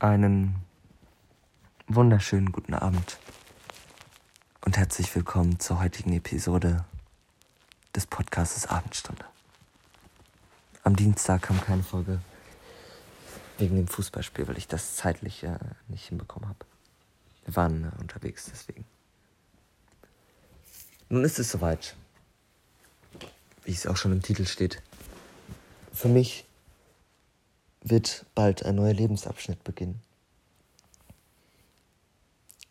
Einen wunderschönen guten Abend und herzlich willkommen zur heutigen Episode des Podcasts Abendstunde. Am Dienstag kam keine Folge wegen dem Fußballspiel, weil ich das zeitlich äh, nicht hinbekommen habe. Wir waren äh, unterwegs, deswegen. Nun ist es soweit, wie es auch schon im Titel steht. Für mich wird bald ein neuer Lebensabschnitt beginnen.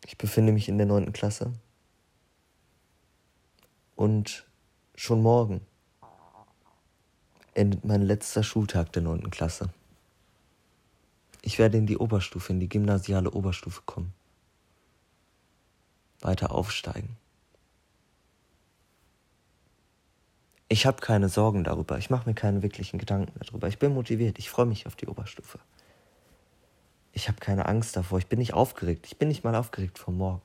Ich befinde mich in der neunten Klasse und schon morgen endet mein letzter Schultag der neunten Klasse. Ich werde in die Oberstufe, in die gymnasiale Oberstufe kommen. Weiter aufsteigen. Ich habe keine Sorgen darüber. Ich mache mir keine wirklichen Gedanken darüber. Ich bin motiviert. Ich freue mich auf die Oberstufe. Ich habe keine Angst davor. Ich bin nicht aufgeregt. Ich bin nicht mal aufgeregt vor morgen.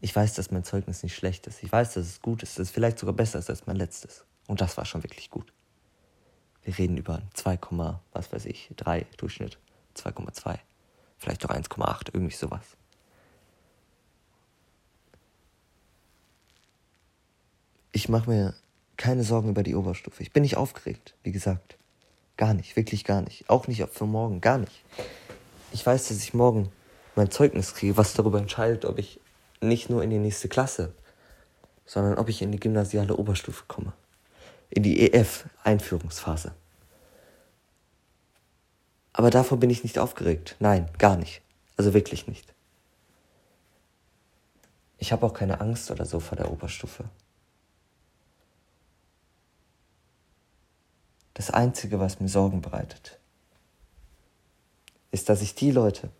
Ich weiß, dass mein Zeugnis nicht schlecht ist. Ich weiß, dass es gut ist. Dass es vielleicht sogar besser ist als mein letztes. Und das war schon wirklich gut. Wir reden über 2, was weiß ich, 3 Durchschnitt. 2,2. Vielleicht auch 1,8, irgendwie sowas. Ich mache mir keine Sorgen über die Oberstufe. Ich bin nicht aufgeregt, wie gesagt. Gar nicht, wirklich gar nicht. Auch nicht für morgen, gar nicht. Ich weiß, dass ich morgen mein Zeugnis kriege, was darüber entscheidet, ob ich nicht nur in die nächste Klasse, sondern ob ich in die gymnasiale Oberstufe komme. In die EF-Einführungsphase. Aber davor bin ich nicht aufgeregt. Nein, gar nicht. Also wirklich nicht. Ich habe auch keine Angst oder so vor der Oberstufe. Das Einzige, was mir Sorgen bereitet, ist, dass ich die Leute,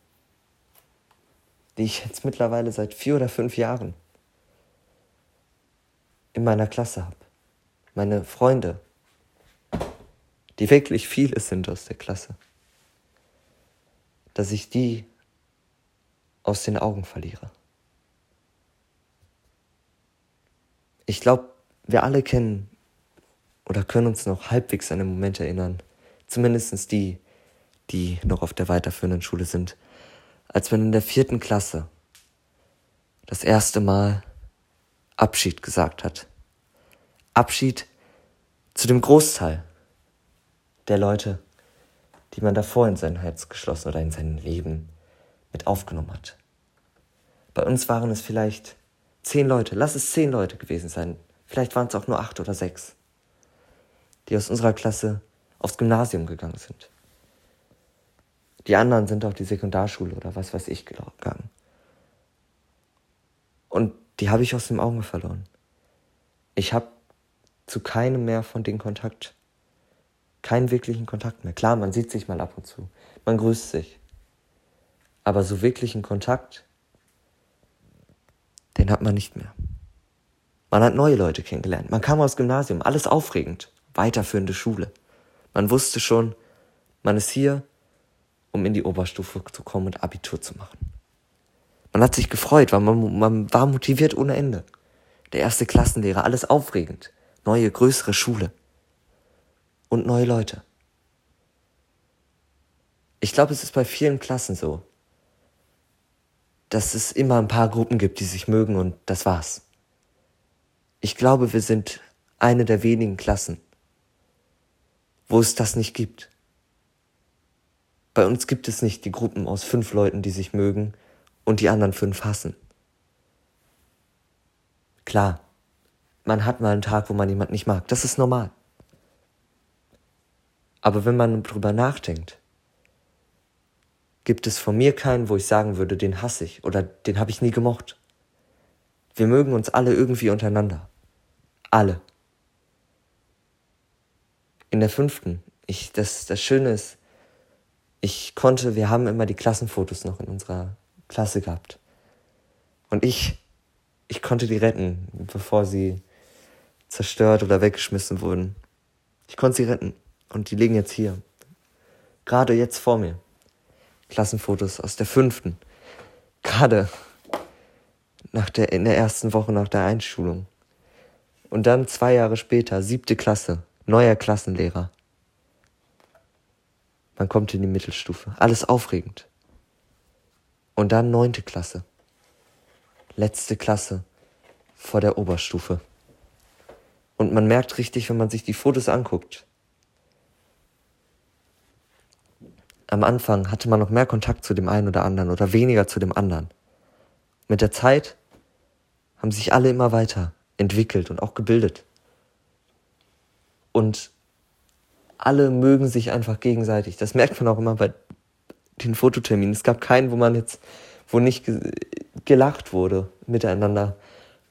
die ich jetzt mittlerweile seit vier oder fünf Jahren in meiner Klasse habe, meine Freunde, die wirklich viele sind aus der Klasse, dass ich die aus den Augen verliere. Ich glaube, wir alle kennen oder können uns noch halbwegs an den Moment erinnern, zumindest die, die noch auf der weiterführenden Schule sind, als man in der vierten Klasse das erste Mal Abschied gesagt hat. Abschied zu dem Großteil der Leute, die man davor in sein Herz geschlossen oder in sein Leben mit aufgenommen hat. Bei uns waren es vielleicht zehn Leute, lass es zehn Leute gewesen sein, vielleicht waren es auch nur acht oder sechs die aus unserer Klasse aufs Gymnasium gegangen sind. Die anderen sind auf die Sekundarschule oder was weiß ich gegangen. Und die habe ich aus dem Auge verloren. Ich habe zu keinem mehr von den Kontakt. Keinen wirklichen Kontakt mehr. Klar, man sieht sich mal ab und zu. Man grüßt sich. Aber so wirklichen Kontakt, den hat man nicht mehr. Man hat neue Leute kennengelernt. Man kam aus Gymnasium. Alles aufregend weiterführende Schule. Man wusste schon, man ist hier, um in die Oberstufe zu kommen und Abitur zu machen. Man hat sich gefreut, weil man, man war motiviert ohne Ende. Der erste Klassenlehrer, alles aufregend. Neue, größere Schule. Und neue Leute. Ich glaube, es ist bei vielen Klassen so, dass es immer ein paar Gruppen gibt, die sich mögen und das war's. Ich glaube, wir sind eine der wenigen Klassen, wo es das nicht gibt. Bei uns gibt es nicht die Gruppen aus fünf Leuten, die sich mögen und die anderen fünf hassen. Klar, man hat mal einen Tag, wo man jemanden nicht mag. Das ist normal. Aber wenn man drüber nachdenkt, gibt es von mir keinen, wo ich sagen würde, den hasse ich oder den habe ich nie gemocht. Wir mögen uns alle irgendwie untereinander. Alle in der fünften, ich, das, das Schöne ist, ich konnte, wir haben immer die Klassenfotos noch in unserer Klasse gehabt. Und ich, ich konnte die retten, bevor sie zerstört oder weggeschmissen wurden. Ich konnte sie retten. Und die liegen jetzt hier. Gerade jetzt vor mir. Klassenfotos aus der fünften. Gerade nach der, in der ersten Woche nach der Einschulung. Und dann zwei Jahre später, siebte Klasse neuer Klassenlehrer. Man kommt in die Mittelstufe. Alles aufregend. Und dann neunte Klasse. Letzte Klasse vor der Oberstufe. Und man merkt richtig, wenn man sich die Fotos anguckt. Am Anfang hatte man noch mehr Kontakt zu dem einen oder anderen oder weniger zu dem anderen. Mit der Zeit haben sich alle immer weiter entwickelt und auch gebildet. Und alle mögen sich einfach gegenseitig. Das merkt man auch immer bei den Fototerminen. Es gab keinen, wo man jetzt, wo nicht gelacht wurde miteinander.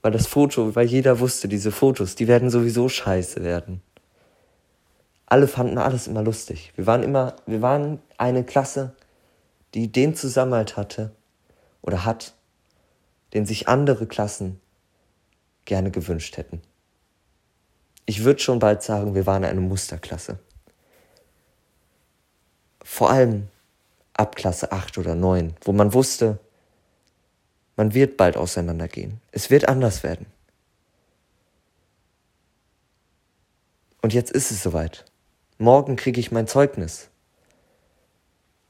Weil das Foto, weil jeder wusste, diese Fotos, die werden sowieso scheiße werden. Alle fanden alles immer lustig. Wir waren immer, wir waren eine Klasse, die den Zusammenhalt hatte oder hat, den sich andere Klassen gerne gewünscht hätten. Ich würde schon bald sagen, wir waren eine Musterklasse. Vor allem ab Klasse 8 oder 9, wo man wusste, man wird bald auseinandergehen. Es wird anders werden. Und jetzt ist es soweit. Morgen kriege ich mein Zeugnis.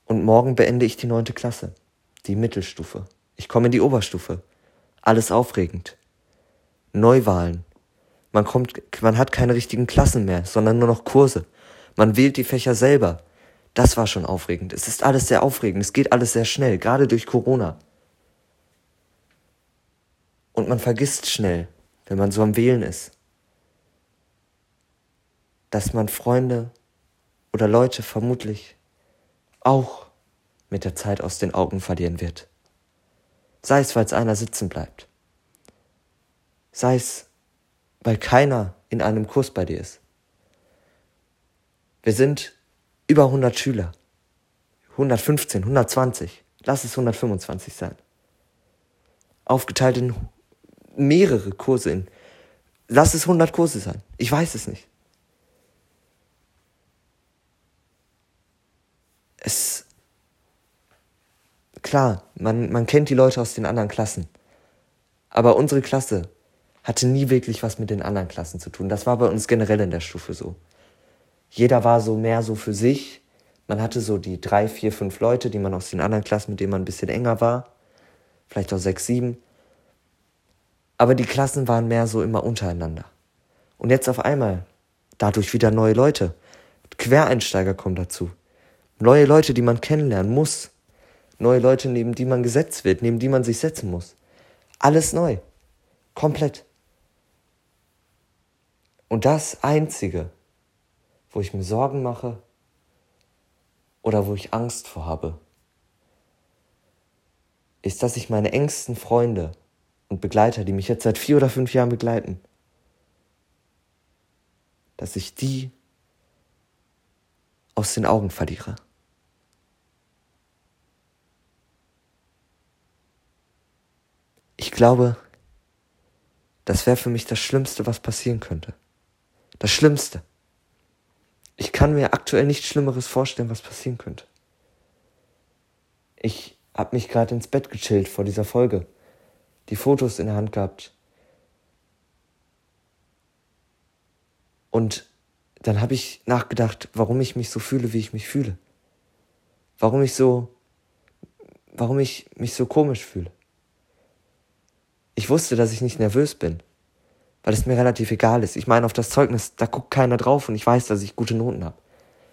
Und morgen beende ich die neunte Klasse, die Mittelstufe. Ich komme in die Oberstufe. Alles aufregend. Neuwahlen. Man kommt, man hat keine richtigen Klassen mehr, sondern nur noch Kurse. Man wählt die Fächer selber. Das war schon aufregend. Es ist alles sehr aufregend. Es geht alles sehr schnell, gerade durch Corona. Und man vergisst schnell, wenn man so am Wählen ist, dass man Freunde oder Leute vermutlich auch mit der Zeit aus den Augen verlieren wird. Sei es, weil es einer sitzen bleibt. Sei es, weil keiner in einem Kurs bei dir ist. Wir sind über 100 Schüler. 115, 120. Lass es 125 sein. Aufgeteilt in mehrere Kurse in. Lass es 100 Kurse sein. Ich weiß es nicht. Es. Klar, man, man kennt die Leute aus den anderen Klassen. Aber unsere Klasse hatte nie wirklich was mit den anderen Klassen zu tun. Das war bei uns generell in der Stufe so. Jeder war so mehr so für sich. Man hatte so die drei, vier, fünf Leute, die man aus den anderen Klassen, mit denen man ein bisschen enger war. Vielleicht auch sechs, sieben. Aber die Klassen waren mehr so immer untereinander. Und jetzt auf einmal, dadurch wieder neue Leute. Quereinsteiger kommen dazu. Neue Leute, die man kennenlernen muss. Neue Leute, neben die man gesetzt wird, neben die man sich setzen muss. Alles neu. Komplett. Und das Einzige, wo ich mir Sorgen mache oder wo ich Angst vor habe, ist, dass ich meine engsten Freunde und Begleiter, die mich jetzt seit vier oder fünf Jahren begleiten, dass ich die aus den Augen verliere. Ich glaube, das wäre für mich das Schlimmste, was passieren könnte. Das Schlimmste. Ich kann mir aktuell nichts Schlimmeres vorstellen, was passieren könnte. Ich habe mich gerade ins Bett gechillt vor dieser Folge die Fotos in der Hand gehabt. Und dann habe ich nachgedacht, warum ich mich so fühle, wie ich mich fühle. Warum ich so, warum ich mich so komisch fühle. Ich wusste, dass ich nicht nervös bin, weil es mir relativ egal ist. Ich meine, auf das Zeugnis, da guckt keiner drauf und ich weiß, dass ich gute Noten habe.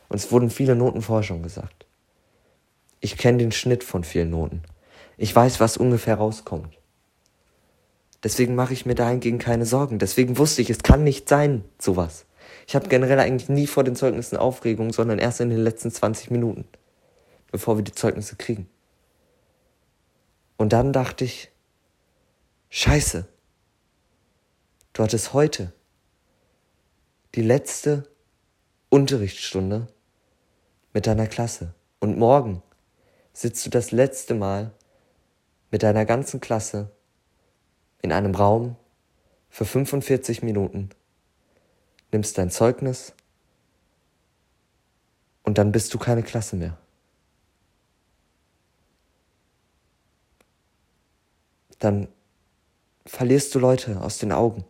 Und es wurden viele Noten vorher schon gesagt. Ich kenne den Schnitt von vielen Noten. Ich weiß, was ungefähr rauskommt. Deswegen mache ich mir dahingegen keine Sorgen. Deswegen wusste ich, es kann nicht sein, sowas. Ich habe generell eigentlich nie vor den Zeugnissen Aufregung, sondern erst in den letzten 20 Minuten, bevor wir die Zeugnisse kriegen. Und dann dachte ich, scheiße, du hattest heute die letzte Unterrichtsstunde mit deiner Klasse. Und morgen sitzt du das letzte Mal mit deiner ganzen Klasse in einem Raum für 45 Minuten, nimmst dein Zeugnis und dann bist du keine Klasse mehr. Dann verlierst du Leute aus den Augen.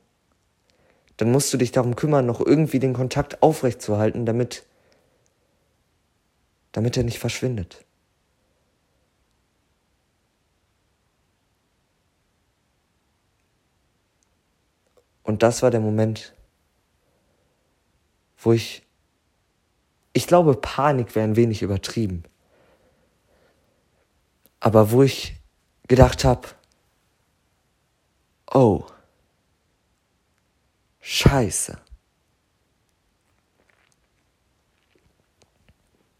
Dann musst du dich darum kümmern, noch irgendwie den Kontakt aufrechtzuerhalten, damit, damit er nicht verschwindet. Und das war der Moment, wo ich, ich glaube, Panik wäre ein wenig übertrieben. Aber wo ich gedacht habe, oh, scheiße.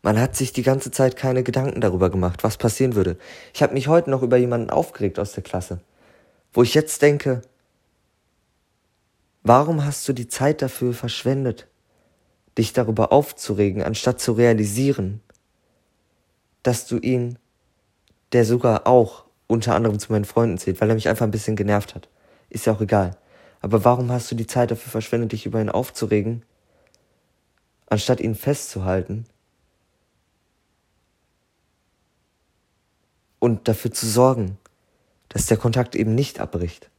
Man hat sich die ganze Zeit keine Gedanken darüber gemacht, was passieren würde. Ich habe mich heute noch über jemanden aufgeregt aus der Klasse, wo ich jetzt denke, Warum hast du die Zeit dafür verschwendet, dich darüber aufzuregen, anstatt zu realisieren, dass du ihn, der sogar auch unter anderem zu meinen Freunden zählt, weil er mich einfach ein bisschen genervt hat. Ist ja auch egal. Aber warum hast du die Zeit dafür verschwendet, dich über ihn aufzuregen, anstatt ihn festzuhalten und dafür zu sorgen, dass der Kontakt eben nicht abbricht?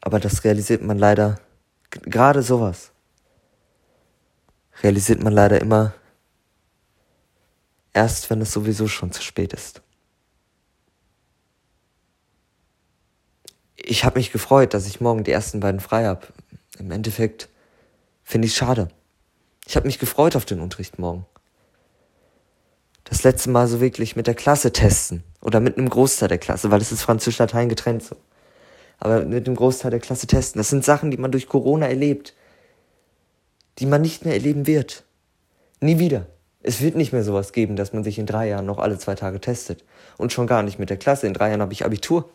Aber das realisiert man leider, gerade sowas, realisiert man leider immer erst, wenn es sowieso schon zu spät ist. Ich habe mich gefreut, dass ich morgen die ersten beiden frei habe. Im Endeffekt finde ich schade. Ich habe mich gefreut auf den Unterricht morgen. Das letzte Mal so wirklich mit der Klasse testen oder mit einem Großteil der Klasse, weil es ist Französisch-Latein getrennt so aber mit dem Großteil der Klasse testen. Das sind Sachen, die man durch Corona erlebt, die man nicht mehr erleben wird. Nie wieder. Es wird nicht mehr sowas geben, dass man sich in drei Jahren noch alle zwei Tage testet. Und schon gar nicht mit der Klasse. In drei Jahren habe ich Abitur.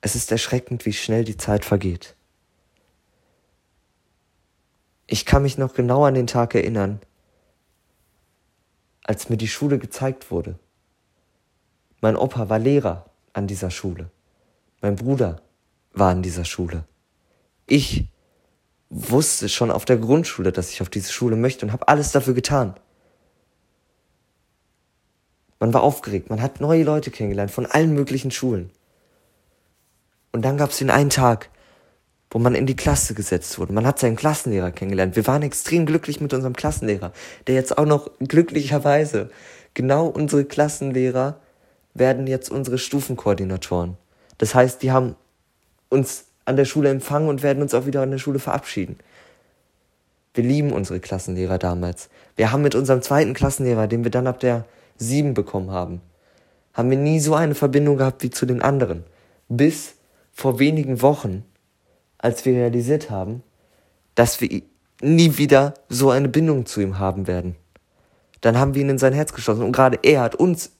Es ist erschreckend, wie schnell die Zeit vergeht. Ich kann mich noch genau an den Tag erinnern, als mir die Schule gezeigt wurde. Mein Opa war Lehrer an dieser Schule. Mein Bruder war an dieser Schule. Ich wusste schon auf der Grundschule, dass ich auf diese Schule möchte und habe alles dafür getan. Man war aufgeregt, man hat neue Leute kennengelernt von allen möglichen Schulen. Und dann gab es den einen Tag, wo man in die Klasse gesetzt wurde. Man hat seinen Klassenlehrer kennengelernt. Wir waren extrem glücklich mit unserem Klassenlehrer, der jetzt auch noch glücklicherweise genau unsere Klassenlehrer werden jetzt unsere Stufenkoordinatoren. Das heißt, die haben uns an der Schule empfangen und werden uns auch wieder an der Schule verabschieden. Wir lieben unsere Klassenlehrer damals. Wir haben mit unserem zweiten Klassenlehrer, den wir dann ab der sieben bekommen haben, haben wir nie so eine Verbindung gehabt wie zu den anderen. Bis vor wenigen Wochen, als wir realisiert haben, dass wir nie wieder so eine Bindung zu ihm haben werden. Dann haben wir ihn in sein Herz geschlossen und gerade er hat uns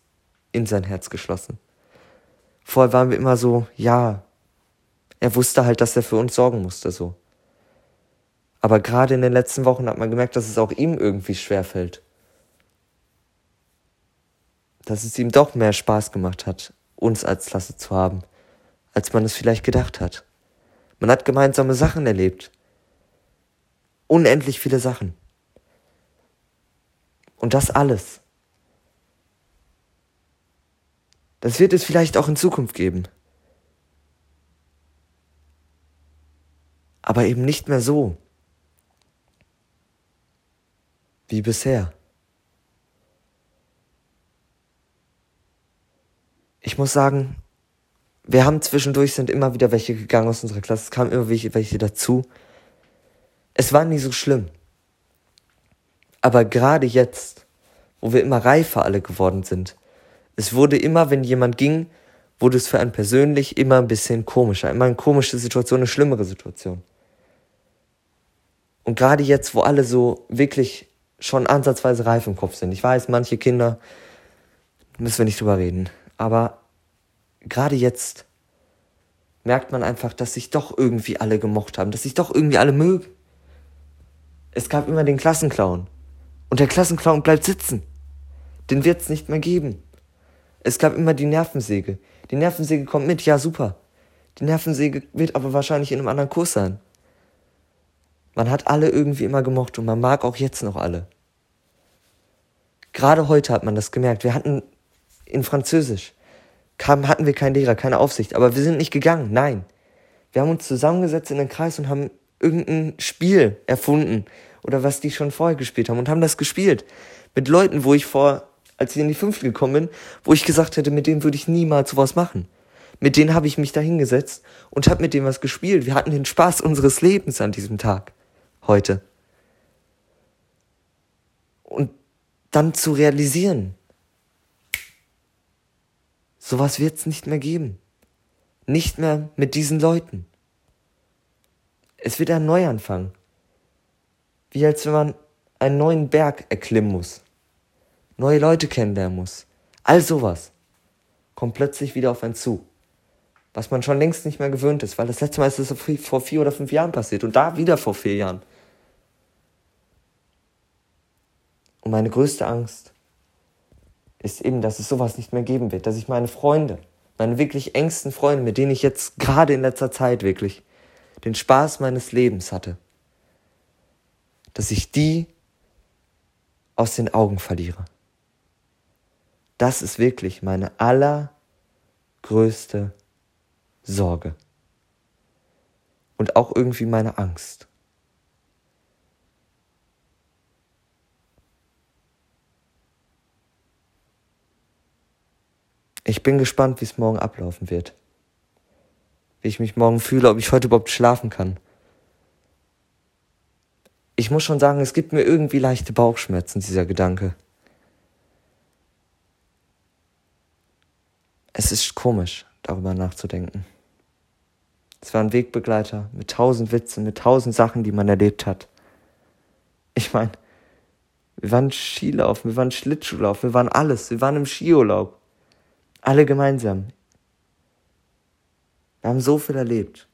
in sein Herz geschlossen. Vorher waren wir immer so, ja, er wusste halt, dass er für uns sorgen musste, so. Aber gerade in den letzten Wochen hat man gemerkt, dass es auch ihm irgendwie schwer fällt. Dass es ihm doch mehr Spaß gemacht hat, uns als Klasse zu haben, als man es vielleicht gedacht hat. Man hat gemeinsame Sachen erlebt. Unendlich viele Sachen. Und das alles Das wird es vielleicht auch in Zukunft geben. Aber eben nicht mehr so wie bisher. Ich muss sagen, wir haben zwischendurch sind immer wieder welche gegangen aus unserer Klasse, es kamen immer welche, dazu. Es war nie so schlimm. Aber gerade jetzt, wo wir immer reifer alle geworden sind, es wurde immer, wenn jemand ging, wurde es für einen persönlich immer ein bisschen komischer. Immer eine komische Situation, eine schlimmere Situation. Und gerade jetzt, wo alle so wirklich schon ansatzweise reif im Kopf sind. Ich weiß, manche Kinder müssen wir nicht drüber reden. Aber gerade jetzt merkt man einfach, dass sich doch irgendwie alle gemocht haben, dass sich doch irgendwie alle mögen. Es gab immer den Klassenclown. Und der Klassenclown bleibt sitzen. Den wird es nicht mehr geben. Es gab immer die Nervensäge. Die Nervensäge kommt mit, ja super. Die Nervensäge wird aber wahrscheinlich in einem anderen Kurs sein. Man hat alle irgendwie immer gemocht und man mag auch jetzt noch alle. Gerade heute hat man das gemerkt. Wir hatten in Französisch kam, hatten wir keinen Lehrer, keine Aufsicht, aber wir sind nicht gegangen, nein. Wir haben uns zusammengesetzt in den Kreis und haben irgendein Spiel erfunden oder was die schon vorher gespielt haben und haben das gespielt. Mit Leuten, wo ich vor, als ich in die fünfte gekommen bin, wo ich gesagt hätte, mit denen würde ich niemals sowas machen. Mit denen habe ich mich da hingesetzt und habe mit denen was gespielt. Wir hatten den Spaß unseres Lebens an diesem Tag. Heute. Und dann zu realisieren, sowas wird es nicht mehr geben. Nicht mehr mit diesen Leuten. Es wird ein Neuanfang. Wie als wenn man einen neuen Berg erklimmen muss. Neue Leute kennenlernen muss. All sowas kommt plötzlich wieder auf einen zu. Was man schon längst nicht mehr gewöhnt ist, weil das letzte Mal ist es vor vier oder fünf Jahren passiert und da wieder vor vier Jahren. Und meine größte Angst ist eben, dass es sowas nicht mehr geben wird, dass ich meine Freunde, meine wirklich engsten Freunde, mit denen ich jetzt gerade in letzter Zeit wirklich den Spaß meines Lebens hatte, dass ich die aus den Augen verliere. Das ist wirklich meine allergrößte Sorge. Und auch irgendwie meine Angst. Ich bin gespannt, wie es morgen ablaufen wird. Wie ich mich morgen fühle, ob ich heute überhaupt schlafen kann. Ich muss schon sagen, es gibt mir irgendwie leichte Bauchschmerzen, dieser Gedanke. Es ist komisch, darüber nachzudenken. Es war ein Wegbegleiter mit tausend Witzen, mit tausend Sachen, die man erlebt hat. Ich meine, wir waren Skilaufen, wir waren Schlittschuhlaufen, wir waren alles, wir waren im Skiurlaub. Alle gemeinsam. Wir haben so viel erlebt.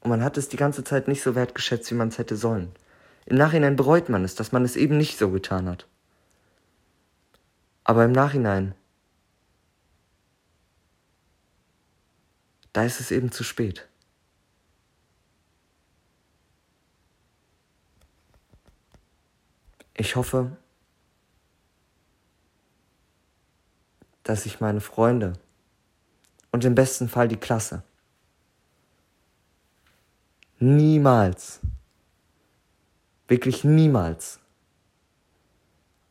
Und man hat es die ganze Zeit nicht so wertgeschätzt, wie man es hätte sollen. Im Nachhinein bereut man es, dass man es eben nicht so getan hat. Aber im Nachhinein, da ist es eben zu spät. Ich hoffe, dass ich meine Freunde und im besten Fall die Klasse niemals, wirklich niemals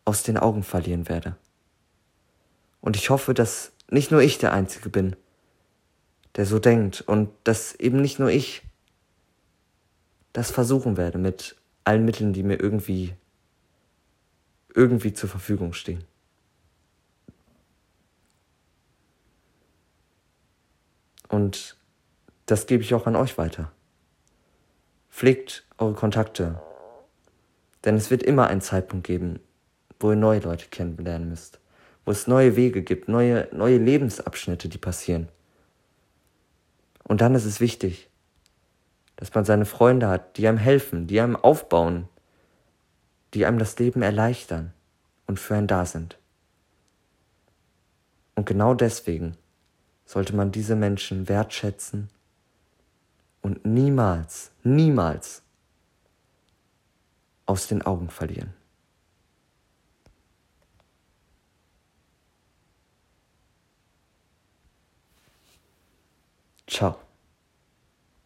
aus den Augen verlieren werde. Und ich hoffe, dass nicht nur ich der Einzige bin, der so denkt und dass eben nicht nur ich das versuchen werde mit allen Mitteln, die mir irgendwie irgendwie zur Verfügung stehen. Und das gebe ich auch an euch weiter. Pflegt eure Kontakte. Denn es wird immer einen Zeitpunkt geben, wo ihr neue Leute kennenlernen müsst. Wo es neue Wege gibt, neue, neue Lebensabschnitte, die passieren. Und dann ist es wichtig, dass man seine Freunde hat, die einem helfen, die einem aufbauen, die einem das Leben erleichtern und für einen da sind. Und genau deswegen sollte man diese Menschen wertschätzen und niemals, niemals aus den Augen verlieren. Ciao.